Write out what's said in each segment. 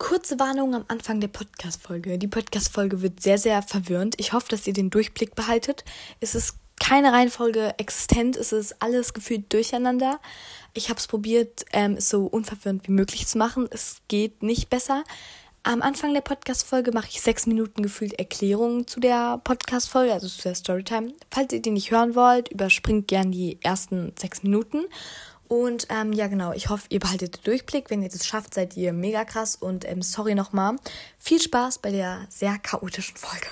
Kurze Warnung am Anfang der Podcast-Folge. Die Podcast-Folge wird sehr, sehr verwirrend. Ich hoffe, dass ihr den Durchblick behaltet. Es ist keine Reihenfolge existent, es ist alles gefühlt durcheinander. Ich habe es probiert, ähm, es so unverwirrend wie möglich zu machen. Es geht nicht besser. Am Anfang der Podcast-Folge mache ich sechs Minuten gefühlt Erklärungen zu der Podcast-Folge, also zu der Storytime. Falls ihr die nicht hören wollt, überspringt gern die ersten sechs Minuten. Und ähm, ja, genau, ich hoffe, ihr behaltet den Durchblick. Wenn ihr das schafft, seid ihr mega krass. Und ähm, sorry nochmal. Viel Spaß bei der sehr chaotischen Folge.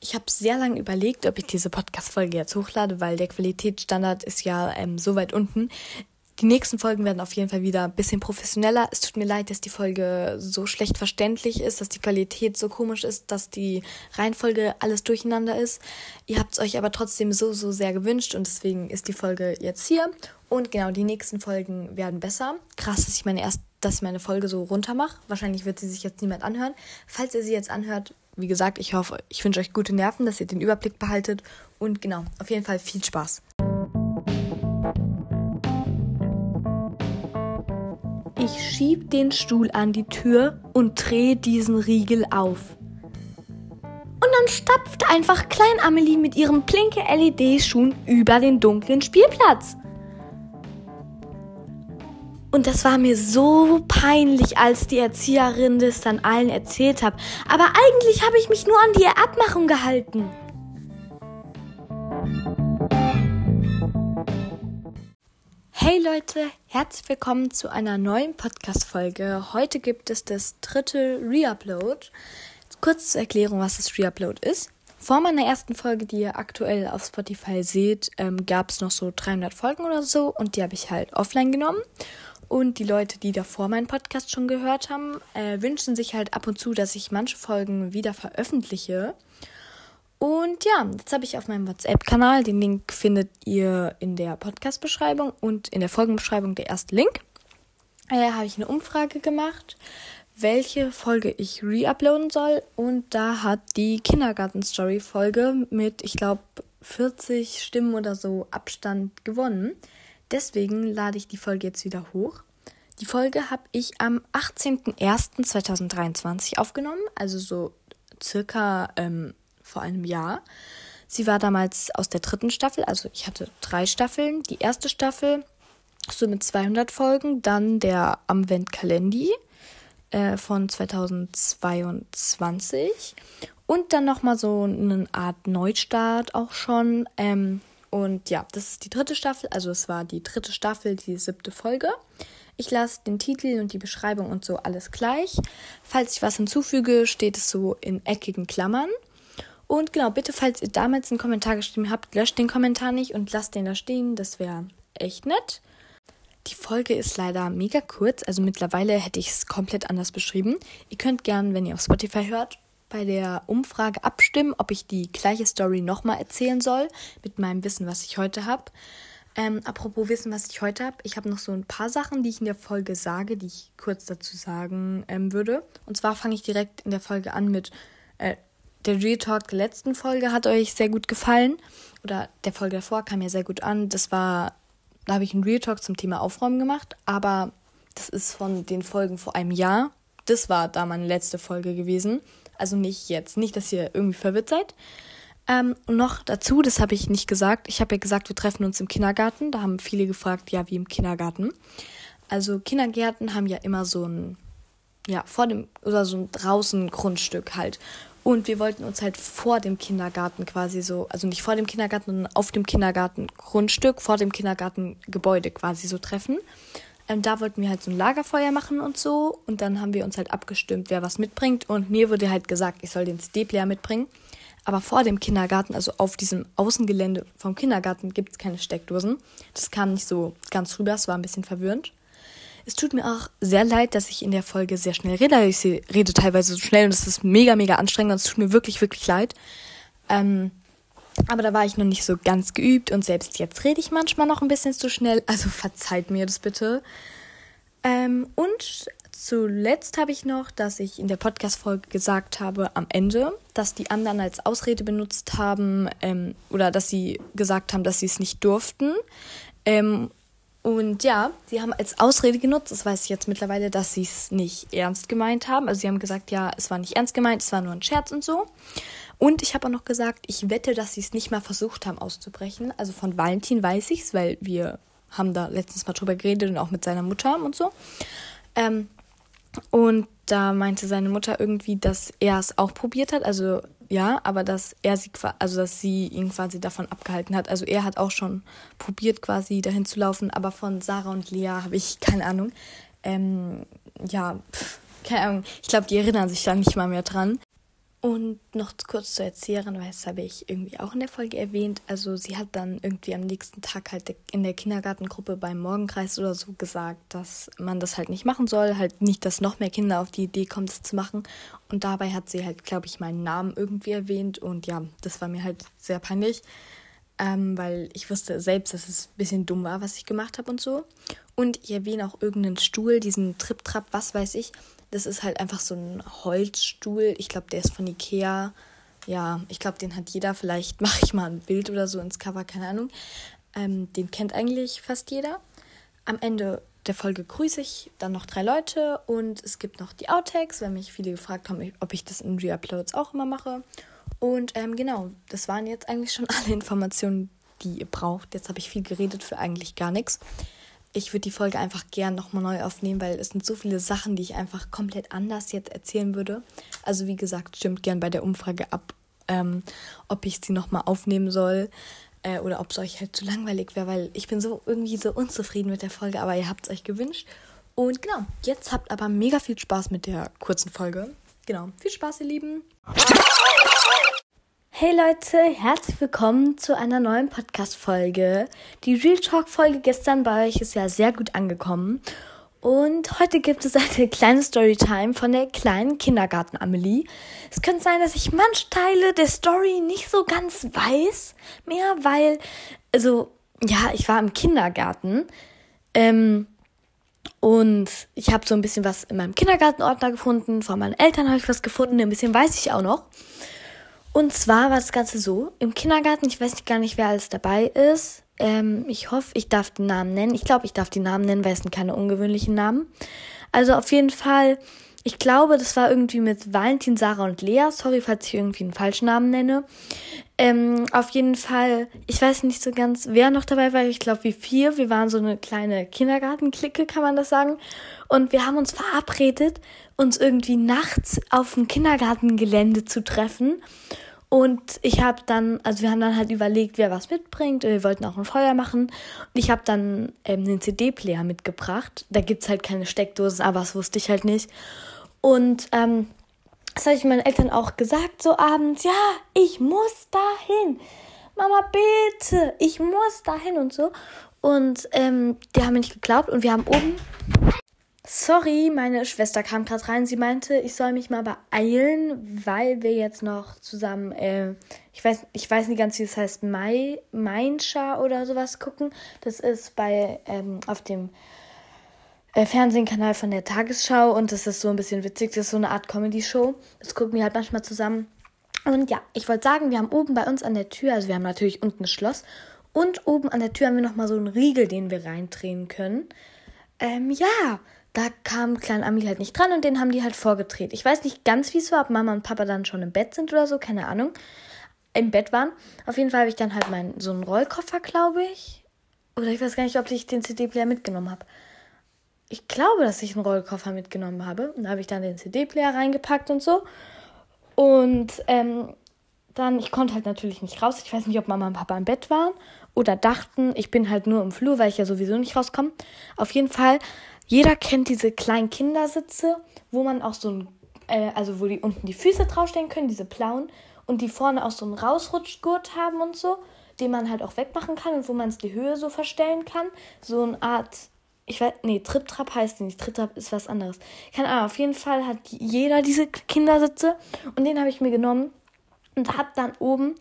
Ich habe sehr lange überlegt, ob ich diese Podcast-Folge jetzt hochlade, weil der Qualitätsstandard ist ja ähm, so weit unten. Die nächsten Folgen werden auf jeden Fall wieder ein bisschen professioneller. Es tut mir leid, dass die Folge so schlecht verständlich ist, dass die Qualität so komisch ist, dass die Reihenfolge alles durcheinander ist. Ihr habt es euch aber trotzdem so, so sehr gewünscht und deswegen ist die Folge jetzt hier. Und genau, die nächsten Folgen werden besser. Krass, dass ich meine erst, dass ich meine Folge so runter mache. Wahrscheinlich wird sie sich jetzt niemand anhören. Falls ihr sie jetzt anhört, wie gesagt, ich hoffe, ich wünsche euch gute Nerven, dass ihr den Überblick behaltet. Und genau, auf jeden Fall viel Spaß. Ich schieb den Stuhl an die Tür und drehe diesen Riegel auf. Und dann stapft einfach Klein Amelie mit ihren plinke LED-Schuhen über den dunklen Spielplatz. Und das war mir so peinlich, als die Erzieherin das dann allen erzählt hat. Aber eigentlich habe ich mich nur an die Abmachung gehalten. Hey Leute, herzlich willkommen zu einer neuen Podcast-Folge. Heute gibt es das dritte Reupload. Kurz zur Erklärung, was das Reupload ist. Vor meiner ersten Folge, die ihr aktuell auf Spotify seht, ähm, gab es noch so 300 Folgen oder so und die habe ich halt offline genommen. Und die Leute, die davor meinen Podcast schon gehört haben, äh, wünschen sich halt ab und zu, dass ich manche Folgen wieder veröffentliche. Und ja, jetzt habe ich auf meinem WhatsApp-Kanal, den Link findet ihr in der Podcast-Beschreibung und in der Folgenbeschreibung der erste Link, äh, habe ich eine Umfrage gemacht, welche Folge ich reuploaden soll. Und da hat die Kindergarten-Story-Folge mit, ich glaube, 40 Stimmen oder so Abstand gewonnen. Deswegen lade ich die Folge jetzt wieder hoch. Die Folge habe ich am 18.01.2023 aufgenommen, also so circa ähm, vor einem Jahr. Sie war damals aus der dritten Staffel, also ich hatte drei Staffeln. Die erste Staffel so mit 200 Folgen, dann der Amvent Kalendi äh, von 2022 und dann nochmal so eine Art Neustart auch schon. Ähm, und ja, das ist die dritte Staffel, also es war die dritte Staffel, die siebte Folge. Ich lasse den Titel und die Beschreibung und so alles gleich. Falls ich was hinzufüge, steht es so in eckigen Klammern. Und genau, bitte, falls ihr damals einen Kommentar geschrieben habt, löscht den Kommentar nicht und lasst den da stehen. Das wäre echt nett. Die Folge ist leider mega kurz, also mittlerweile hätte ich es komplett anders beschrieben. Ihr könnt gern, wenn ihr auf Spotify hört, bei der Umfrage abstimmen, ob ich die gleiche Story nochmal erzählen soll, mit meinem Wissen, was ich heute habe. Ähm, apropos Wissen, was ich heute habe, ich habe noch so ein paar Sachen, die ich in der Folge sage, die ich kurz dazu sagen ähm, würde. Und zwar fange ich direkt in der Folge an mit äh, der Real Talk der letzten Folge hat euch sehr gut gefallen. Oder der Folge davor kam mir sehr gut an. Das war, da habe ich einen Real Talk zum Thema Aufräumen gemacht. Aber das ist von den Folgen vor einem Jahr. Das war da meine letzte Folge gewesen. Also nicht jetzt. Nicht, dass ihr irgendwie verwirrt seid. Ähm, und noch dazu, das habe ich nicht gesagt. Ich habe ja gesagt, wir treffen uns im Kindergarten. Da haben viele gefragt, ja, wie im Kindergarten. Also Kindergärten haben ja immer so ein, ja, vor dem, oder so ein draußen Grundstück halt. Und wir wollten uns halt vor dem Kindergarten quasi so, also nicht vor dem Kindergarten, sondern auf dem Kindergartengrundstück, vor dem Kindergartengebäude quasi so treffen. Ähm, da wollten wir halt so ein Lagerfeuer machen und so. Und dann haben wir uns halt abgestimmt, wer was mitbringt. Und mir wurde halt gesagt, ich soll den CD-Player mitbringen. Aber vor dem Kindergarten, also auf diesem Außengelände vom Kindergarten, gibt es keine Steckdosen. Das kam nicht so ganz rüber, es war ein bisschen verwirrend. Es tut mir auch sehr leid, dass ich in der Folge sehr schnell rede. Ich rede teilweise so schnell und es ist mega, mega anstrengend und es tut mir wirklich, wirklich leid. Ähm, aber da war ich noch nicht so ganz geübt und selbst jetzt rede ich manchmal noch ein bisschen zu schnell. Also verzeiht mir das bitte. Ähm, und zuletzt habe ich noch, dass ich in der Podcast-Folge gesagt habe am Ende, dass die anderen als Ausrede benutzt haben ähm, oder dass sie gesagt haben, dass sie es nicht durften. Ähm, Und ja, sie haben als Ausrede genutzt, das weiß ich jetzt mittlerweile, dass sie es nicht ernst gemeint haben. Also sie haben gesagt, ja, es war nicht ernst gemeint, es war nur ein Scherz und so. Und ich habe auch noch gesagt, ich wette, dass sie es nicht mal versucht haben auszubrechen. Also von Valentin weiß ich es, weil wir haben da letztens mal drüber geredet und auch mit seiner Mutter und so. Ähm, und da meinte seine Mutter irgendwie, dass er es auch probiert hat. Also ja, aber dass er sie also dass sie ihn quasi davon abgehalten hat. Also er hat auch schon probiert, quasi dahin zu laufen, aber von Sarah und Lea habe ich keine Ahnung. Ähm, ja, pff, keine Ahnung. Ich glaube, die erinnern sich da nicht mal mehr dran. Und noch kurz zur Erzieherin, weil das habe ich irgendwie auch in der Folge erwähnt. Also sie hat dann irgendwie am nächsten Tag halt in der Kindergartengruppe beim Morgenkreis oder so gesagt, dass man das halt nicht machen soll. Halt nicht, dass noch mehr Kinder auf die Idee kommen, das zu machen. Und dabei hat sie halt, glaube ich, meinen Namen irgendwie erwähnt. Und ja, das war mir halt sehr peinlich. Ähm, weil ich wusste selbst, dass es ein bisschen dumm war, was ich gemacht habe und so. Und ich erwähne auch irgendeinen Stuhl, diesen Trip-Trap, was weiß ich. Das ist halt einfach so ein Holzstuhl. Ich glaube, der ist von Ikea. Ja, ich glaube, den hat jeder. Vielleicht mache ich mal ein Bild oder so ins Cover, keine Ahnung. Ähm, den kennt eigentlich fast jeder. Am Ende der Folge grüße ich dann noch drei Leute und es gibt noch die Outtakes, weil mich viele gefragt haben, ob ich das in Reuploads auch immer mache. Und ähm, genau, das waren jetzt eigentlich schon alle Informationen, die ihr braucht. Jetzt habe ich viel geredet für eigentlich gar nichts ich würde die Folge einfach gern nochmal neu aufnehmen, weil es sind so viele Sachen, die ich einfach komplett anders jetzt erzählen würde. Also wie gesagt, stimmt gern bei der Umfrage ab, ähm, ob ich sie nochmal aufnehmen soll äh, oder ob es euch halt zu langweilig wäre, weil ich bin so irgendwie so unzufrieden mit der Folge, aber ihr habt es euch gewünscht. Und genau, jetzt habt aber mega viel Spaß mit der kurzen Folge. Genau, viel Spaß, ihr Lieben. Hey Leute, herzlich willkommen zu einer neuen Podcast-Folge. Die Real Talk-Folge gestern bei euch ist ja sehr gut angekommen. Und heute gibt es eine kleine Storytime von der kleinen Kindergarten-Amelie. Es könnte sein, dass ich manche Teile der Story nicht so ganz weiß mehr, weil, also, ja, ich war im Kindergarten. Ähm, und ich habe so ein bisschen was in meinem Kindergartenordner gefunden. Von meinen Eltern habe ich was gefunden. Ein bisschen weiß ich auch noch. Und zwar war das Ganze so, im Kindergarten, ich weiß gar nicht, wer alles dabei ist. Ähm, ich hoffe, ich darf den Namen nennen. Ich glaube, ich darf die Namen nennen, weil es sind keine ungewöhnlichen Namen. Also auf jeden Fall, ich glaube, das war irgendwie mit Valentin, Sarah und Lea. Sorry, falls ich irgendwie einen falschen Namen nenne. Ähm, auf jeden Fall, ich weiß nicht so ganz, wer noch dabei war. Ich glaube, wie vier. Wir waren so eine kleine Kindergartenklicke, kann man das sagen. Und wir haben uns verabredet, uns irgendwie nachts auf dem Kindergartengelände zu treffen. Und ich habe dann, also wir haben dann halt überlegt, wer was mitbringt. Wir wollten auch ein Feuer machen. Und ich habe dann ähm, einen CD-Player mitgebracht. Da gibt es halt keine Steckdosen, aber das wusste ich halt nicht. Und ähm, das habe ich meinen Eltern auch gesagt, so abends, ja, ich muss dahin. Mama, bitte, ich muss dahin und so. Und ähm, die haben mir nicht geglaubt und wir haben oben Sorry, meine Schwester kam gerade rein. Sie meinte, ich soll mich mal beeilen, weil wir jetzt noch zusammen, äh, ich weiß, ich weiß nicht ganz, wie es heißt, Mai, Mainscha oder sowas gucken. Das ist bei ähm, auf dem Fernsehkanal von der Tagesschau und das ist so ein bisschen witzig. Das ist so eine Art Comedy-Show. Das gucken wir halt manchmal zusammen. Und ja, ich wollte sagen, wir haben oben bei uns an der Tür, also wir haben natürlich unten ein Schloss und oben an der Tür haben wir nochmal so einen Riegel, den wir reindrehen können. Ähm, ja, da kam Klein Amelie halt nicht dran und den haben die halt vorgedreht. Ich weiß nicht ganz, wie es war, ob Mama und Papa dann schon im Bett sind oder so, keine Ahnung. Im Bett waren. Auf jeden Fall habe ich dann halt meinen, so einen Rollkoffer, glaube ich. Oder ich weiß gar nicht, ob ich den CD-Player mitgenommen habe. Ich glaube, dass ich einen Rollkoffer mitgenommen habe. Und da habe ich dann den CD-Player reingepackt und so. Und ähm, dann, ich konnte halt natürlich nicht raus. Ich weiß nicht, ob Mama und Papa im Bett waren oder dachten, ich bin halt nur im Flur, weil ich ja sowieso nicht rauskomme. Auf jeden Fall jeder kennt diese kleinen Kindersitze, wo man auch so ein, äh, also wo die unten die Füße draufstellen können, diese blauen, und die vorne auch so einen Rausrutschgurt haben und so, den man halt auch wegmachen kann und wo man es die Höhe so verstellen kann. So eine Art, ich weiß, nee, Trip-Trap heißt nicht, Trip-Trap ist was anderes. Keine Ahnung, auf jeden Fall hat jeder diese Kindersitze und den habe ich mir genommen und habe dann oben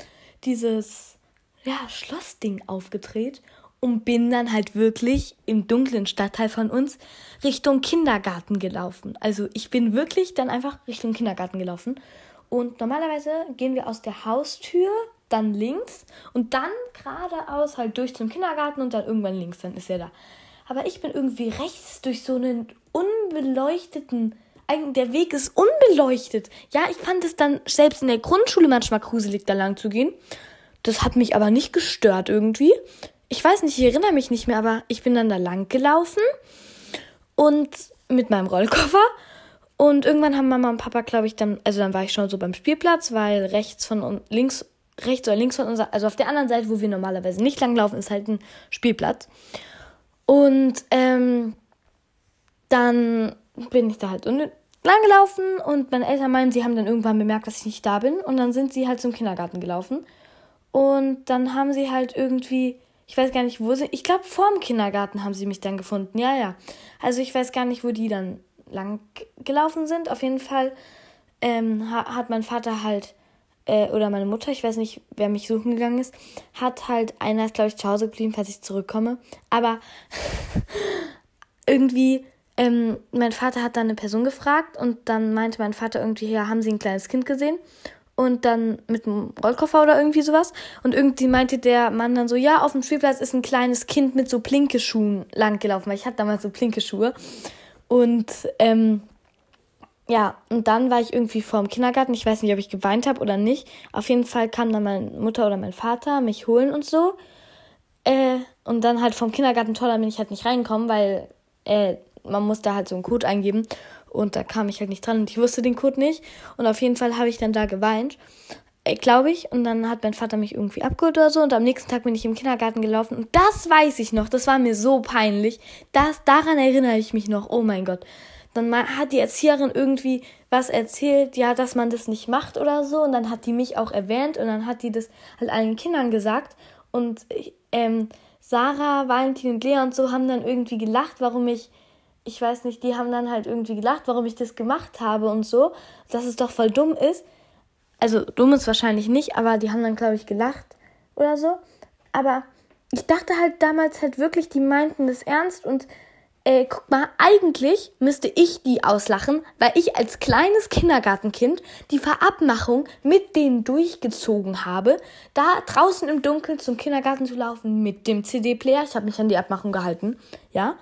dieses, ja, Schlossding aufgedreht und bin dann halt wirklich im dunklen Stadtteil von uns Richtung Kindergarten gelaufen. Also ich bin wirklich dann einfach Richtung Kindergarten gelaufen. Und normalerweise gehen wir aus der Haustür, dann links und dann geradeaus halt durch zum Kindergarten und dann irgendwann links, dann ist er da. Aber ich bin irgendwie rechts durch so einen unbeleuchteten der Weg ist unbeleuchtet. Ja, ich fand es dann selbst in der Grundschule manchmal gruselig, da lang zu gehen. Das hat mich aber nicht gestört irgendwie. Ich weiß nicht, ich erinnere mich nicht mehr, aber ich bin dann da lang gelaufen und mit meinem Rollkoffer. Und irgendwann haben Mama und Papa, glaube ich, dann, also dann war ich schon so beim Spielplatz, weil rechts von uns, links, rechts oder links von uns, also auf der anderen Seite, wo wir normalerweise nicht langlaufen, ist halt ein Spielplatz. Und ähm, dann bin ich da halt lang gelaufen und meine Eltern meinen, sie haben dann irgendwann bemerkt, dass ich nicht da bin. Und dann sind sie halt zum Kindergarten gelaufen. Und dann haben sie halt irgendwie, ich weiß gar nicht, wo sie, ich glaube, vorm Kindergarten haben sie mich dann gefunden. Ja, ja. Also ich weiß gar nicht, wo die dann lang gelaufen sind. Auf jeden Fall ähm, hat mein Vater halt, äh, oder meine Mutter, ich weiß nicht, wer mich suchen gegangen ist, hat halt, einer ist, glaube ich, zu Hause geblieben, falls ich zurückkomme. Aber irgendwie ähm, mein Vater hat dann eine Person gefragt und dann meinte mein Vater irgendwie, ja, haben Sie ein kleines Kind gesehen? Und dann mit einem Rollkoffer oder irgendwie sowas. Und irgendwie meinte der Mann dann so, ja, auf dem Spielplatz ist ein kleines Kind mit so Plinkeschuhen langgelaufen, weil ich hatte damals so Plinkeschuhe. Und ähm, ja, und dann war ich irgendwie vor dem Kindergarten. Ich weiß nicht, ob ich geweint habe oder nicht. Auf jeden Fall kam dann meine Mutter oder mein Vater mich holen und so. Äh, und dann halt vom Kindergarten toll, bin ich halt nicht reingekommen, weil äh, man musste halt so einen Code eingeben und da kam ich halt nicht dran und ich wusste den Code nicht. Und auf jeden Fall habe ich dann da geweint, äh, glaube ich. Und dann hat mein Vater mich irgendwie abgeholt oder so. Und am nächsten Tag bin ich im Kindergarten gelaufen. Und das weiß ich noch. Das war mir so peinlich. Das, daran erinnere ich mich noch. Oh mein Gott. Dann hat die Erzieherin irgendwie was erzählt, ja, dass man das nicht macht oder so. Und dann hat die mich auch erwähnt und dann hat die das halt allen Kindern gesagt. Und ähm, Sarah, Valentin und Lea und so haben dann irgendwie gelacht, warum ich ich weiß nicht, die haben dann halt irgendwie gelacht, warum ich das gemacht habe und so, dass es doch voll dumm ist. Also dumm ist wahrscheinlich nicht, aber die haben dann, glaube ich, gelacht oder so. Aber ich dachte halt damals halt wirklich, die meinten das ernst und äh, guck mal, eigentlich müsste ich die auslachen, weil ich als kleines Kindergartenkind die Verabmachung mit denen durchgezogen habe, da draußen im Dunkeln zum Kindergarten zu laufen mit dem CD-Player. Ich habe mich an die Abmachung gehalten, ja.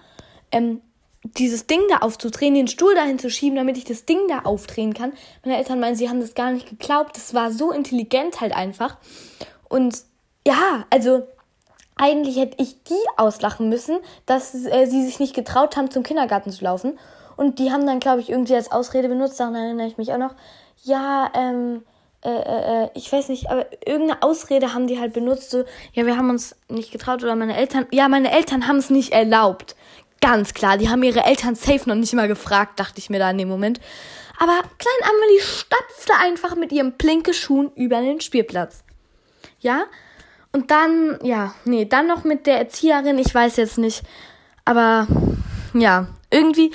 Ähm, dieses Ding da aufzudrehen, den Stuhl dahin zu schieben, damit ich das Ding da aufdrehen kann. Meine Eltern meinen, sie haben das gar nicht geglaubt. Das war so intelligent halt einfach. Und ja, also eigentlich hätte ich die auslachen müssen, dass äh, sie sich nicht getraut haben, zum Kindergarten zu laufen. Und die haben dann, glaube ich, irgendwie als Ausrede benutzt, daran erinnere ich mich auch noch. Ja, ähm, äh, äh, äh, ich weiß nicht, aber irgendeine Ausrede haben die halt benutzt, so, ja, wir haben uns nicht getraut oder meine Eltern, ja, meine Eltern haben es nicht erlaubt. Ganz klar, die haben ihre Eltern safe noch nicht mal gefragt, dachte ich mir da in dem Moment. Aber Klein Amelie stapfte einfach mit ihrem Plinkeschuhen über den Spielplatz. Ja? Und dann, ja, nee, dann noch mit der Erzieherin, ich weiß jetzt nicht. Aber, ja, irgendwie.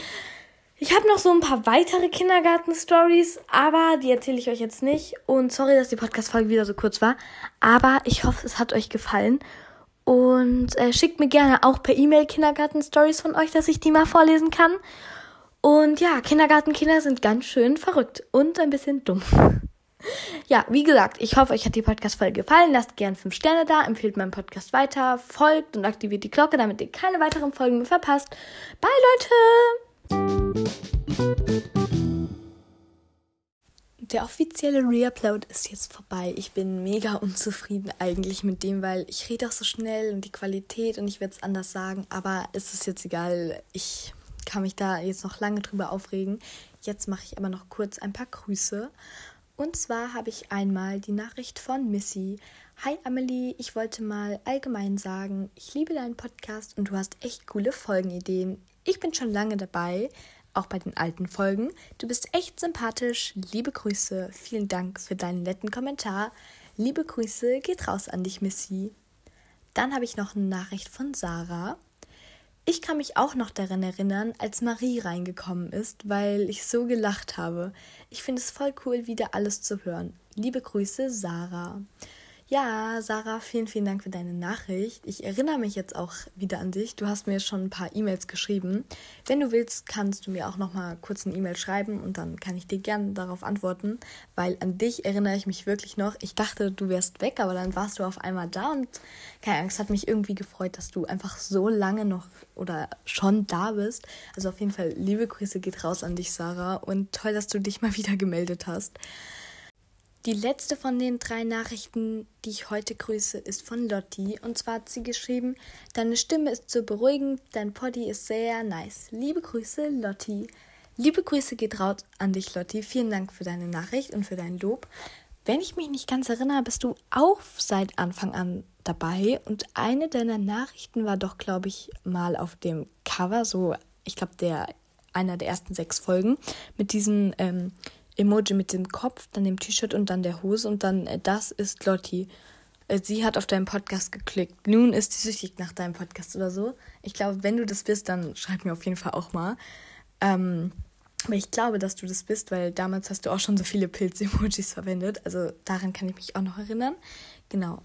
Ich habe noch so ein paar weitere Kindergarten-Stories, aber die erzähle ich euch jetzt nicht. Und sorry, dass die Podcast-Folge wieder so kurz war. Aber ich hoffe, es hat euch gefallen. Und äh, schickt mir gerne auch per E-Mail Kindergarten-Stories von euch, dass ich die mal vorlesen kann. Und ja, Kindergartenkinder sind ganz schön verrückt und ein bisschen dumm. Ja, wie gesagt, ich hoffe, euch hat die Podcast-Folge gefallen. Lasst gerne 5 Sterne da, empfehlt meinen Podcast weiter, folgt und aktiviert die Glocke, damit ihr keine weiteren Folgen mehr verpasst. Bye, Leute! Der offizielle Reupload ist jetzt vorbei. Ich bin mega unzufrieden eigentlich mit dem, weil ich rede auch so schnell und die Qualität und ich werde es anders sagen, aber es ist jetzt egal. Ich kann mich da jetzt noch lange drüber aufregen. Jetzt mache ich aber noch kurz ein paar Grüße. Und zwar habe ich einmal die Nachricht von Missy. Hi Amelie, ich wollte mal allgemein sagen, ich liebe deinen Podcast und du hast echt coole Folgenideen. Ich bin schon lange dabei, auch bei den alten Folgen. Du bist echt sympathisch. Liebe Grüße. Vielen Dank für deinen netten Kommentar. Liebe Grüße geht raus an dich, Missy. Dann habe ich noch eine Nachricht von Sarah. Ich kann mich auch noch daran erinnern, als Marie reingekommen ist, weil ich so gelacht habe. Ich finde es voll cool, wieder alles zu hören. Liebe Grüße, Sarah. Ja, Sarah, vielen, vielen Dank für deine Nachricht. Ich erinnere mich jetzt auch wieder an dich. Du hast mir schon ein paar E-Mails geschrieben. Wenn du willst, kannst du mir auch noch mal kurz eine E-Mail schreiben und dann kann ich dir gerne darauf antworten, weil an dich erinnere ich mich wirklich noch. Ich dachte, du wärst weg, aber dann warst du auf einmal da und keine Angst, hat mich irgendwie gefreut, dass du einfach so lange noch oder schon da bist. Also auf jeden Fall liebe Grüße geht raus an dich, Sarah und toll, dass du dich mal wieder gemeldet hast. Die letzte von den drei Nachrichten, die ich heute grüße, ist von Lotti. Und zwar hat sie geschrieben, deine Stimme ist so beruhigend, dein Poddy ist sehr nice. Liebe Grüße, Lotti. Liebe Grüße geht raus an dich, Lotti. Vielen Dank für deine Nachricht und für dein Lob. Wenn ich mich nicht ganz erinnere, bist du auch seit Anfang an dabei. Und eine deiner Nachrichten war doch, glaube ich, mal auf dem Cover, so, ich glaube, der einer der ersten sechs Folgen mit diesen ähm, Emoji mit dem Kopf, dann dem T-Shirt und dann der Hose und dann äh, das ist Lotti. Äh, sie hat auf deinen Podcast geklickt. Nun ist sie süchtig nach deinem Podcast oder so. Ich glaube, wenn du das bist, dann schreib mir auf jeden Fall auch mal. Ähm, aber ich glaube, dass du das bist, weil damals hast du auch schon so viele Pilz-Emojis verwendet. Also daran kann ich mich auch noch erinnern. Genau.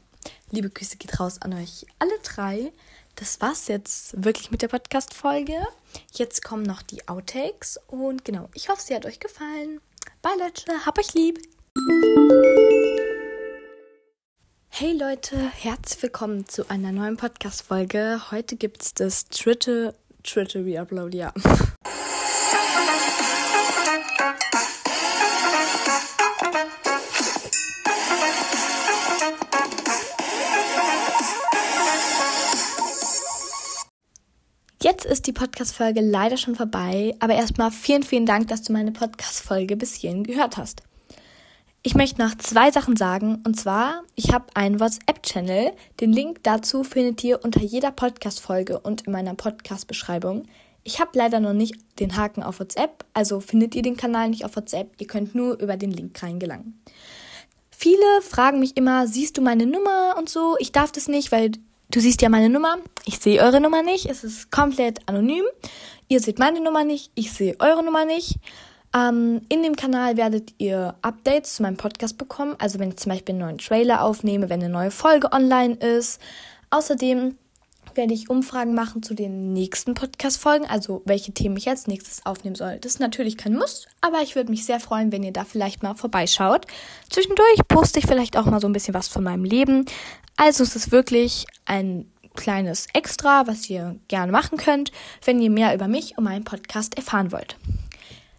Liebe Grüße geht raus an euch alle drei. Das war's jetzt wirklich mit der Podcast-Folge. Jetzt kommen noch die Outtakes und genau, ich hoffe, sie hat euch gefallen. Bye Leute, hab euch lieb. Hey Leute, herzlich willkommen zu einer neuen Podcast-Folge. Heute gibt's das dritte, dritte Reupload, ja. Ist die Podcast-Folge leider schon vorbei, aber erstmal vielen, vielen Dank, dass du meine Podcast-Folge bis hierhin gehört hast. Ich möchte noch zwei Sachen sagen, und zwar, ich habe einen WhatsApp-Channel. Den Link dazu findet ihr unter jeder Podcast-Folge und in meiner Podcast-Beschreibung. Ich habe leider noch nicht den Haken auf WhatsApp, also findet ihr den Kanal nicht auf WhatsApp, ihr könnt nur über den Link reingelangen. Viele fragen mich immer, siehst du meine Nummer und so? Ich darf das nicht, weil du siehst ja meine Nummer, ich sehe eure Nummer nicht, es ist komplett anonym. Ihr seht meine Nummer nicht, ich sehe eure Nummer nicht. Ähm, in dem Kanal werdet ihr Updates zu meinem Podcast bekommen, also wenn ich zum Beispiel einen neuen Trailer aufnehme, wenn eine neue Folge online ist. Außerdem werde ich Umfragen machen zu den nächsten Podcast-Folgen, also welche Themen ich als nächstes aufnehmen soll. Das ist natürlich kein Muss, aber ich würde mich sehr freuen, wenn ihr da vielleicht mal vorbeischaut. Zwischendurch poste ich vielleicht auch mal so ein bisschen was von meinem Leben. Also es ist wirklich ein kleines Extra, was ihr gerne machen könnt, wenn ihr mehr über mich und meinen Podcast erfahren wollt.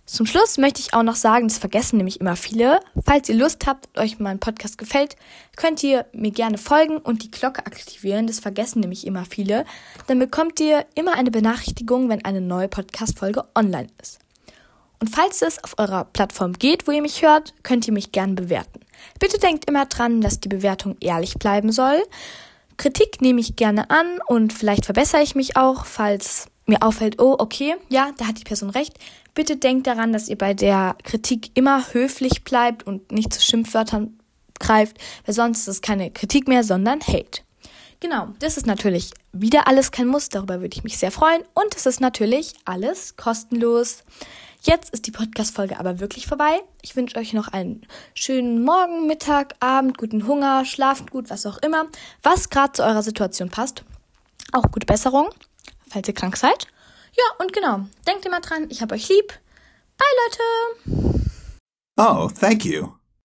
Zum Schluss möchte ich auch noch sagen, das vergessen nämlich immer viele. Falls ihr Lust habt und euch mein Podcast gefällt, könnt ihr mir gerne folgen und die Glocke aktivieren. Das vergessen nämlich immer viele. Dann bekommt ihr immer eine Benachrichtigung, wenn eine neue Podcast-Folge online ist. Und falls es auf eurer Plattform geht, wo ihr mich hört, könnt ihr mich gerne bewerten. Bitte denkt immer dran, dass die Bewertung ehrlich bleiben soll. Kritik nehme ich gerne an und vielleicht verbessere ich mich auch, falls mir auffällt, oh, okay, ja, da hat die Person recht. Bitte denkt daran, dass ihr bei der Kritik immer höflich bleibt und nicht zu Schimpfwörtern greift, weil sonst ist es keine Kritik mehr, sondern Hate. Genau, das ist natürlich wieder alles kein Muss, darüber würde ich mich sehr freuen und es ist natürlich alles kostenlos. Jetzt ist die Podcast-Folge aber wirklich vorbei. Ich wünsche euch noch einen schönen Morgen, Mittag, Abend, guten Hunger, schlaft gut, was auch immer, was gerade zu eurer Situation passt. Auch gute Besserung, falls ihr krank seid. Ja, und genau, denkt immer dran, ich hab euch lieb. Bye, Leute! Oh, thank you.